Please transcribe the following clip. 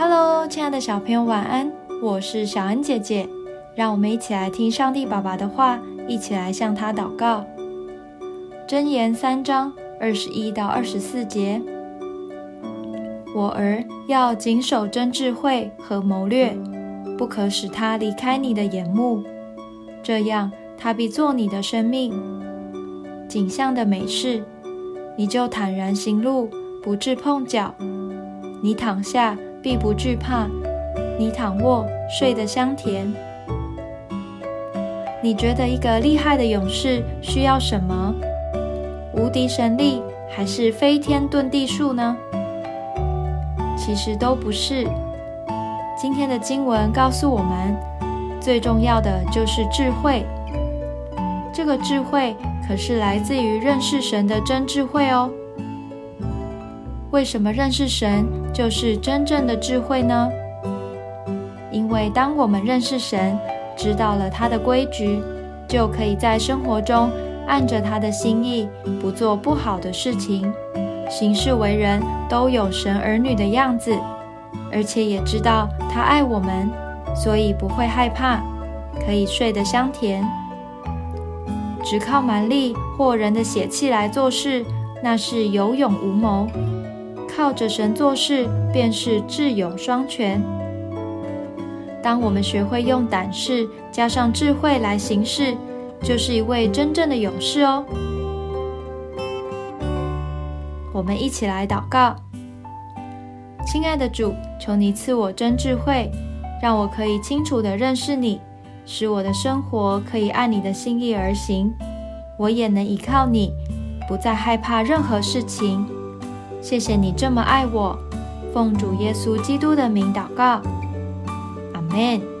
Hello，亲爱的小朋友，晚安！我是小恩姐姐，让我们一起来听上帝爸爸的话，一起来向他祷告。箴言三章二十一到二十四节：我儿要谨守真智慧和谋略，不可使他离开你的眼目，这样他必做你的生命景象的美事，你就坦然行路，不致碰脚。你躺下。必不惧怕，你躺卧睡得香甜。你觉得一个厉害的勇士需要什么？无敌神力还是飞天遁地术呢？其实都不是。今天的经文告诉我们，最重要的就是智慧。这个智慧可是来自于认识神的真智慧哦。为什么认识神就是真正的智慧呢？因为当我们认识神，知道了他的规矩，就可以在生活中按着他的心意，不做不好的事情，行事为人都有神儿女的样子，而且也知道他爱我们，所以不会害怕，可以睡得香甜。只靠蛮力或人的血气来做事，那是有勇无谋。靠着神做事，便是智勇双全。当我们学会用胆识加上智慧来行事，就是一位真正的勇士哦。我们一起来祷告：亲爱的主，求你赐我真智慧，让我可以清楚的认识你，使我的生活可以按你的心意而行。我也能依靠你，不再害怕任何事情。谢谢你这么爱我，奉主耶稣基督的名祷告，阿门。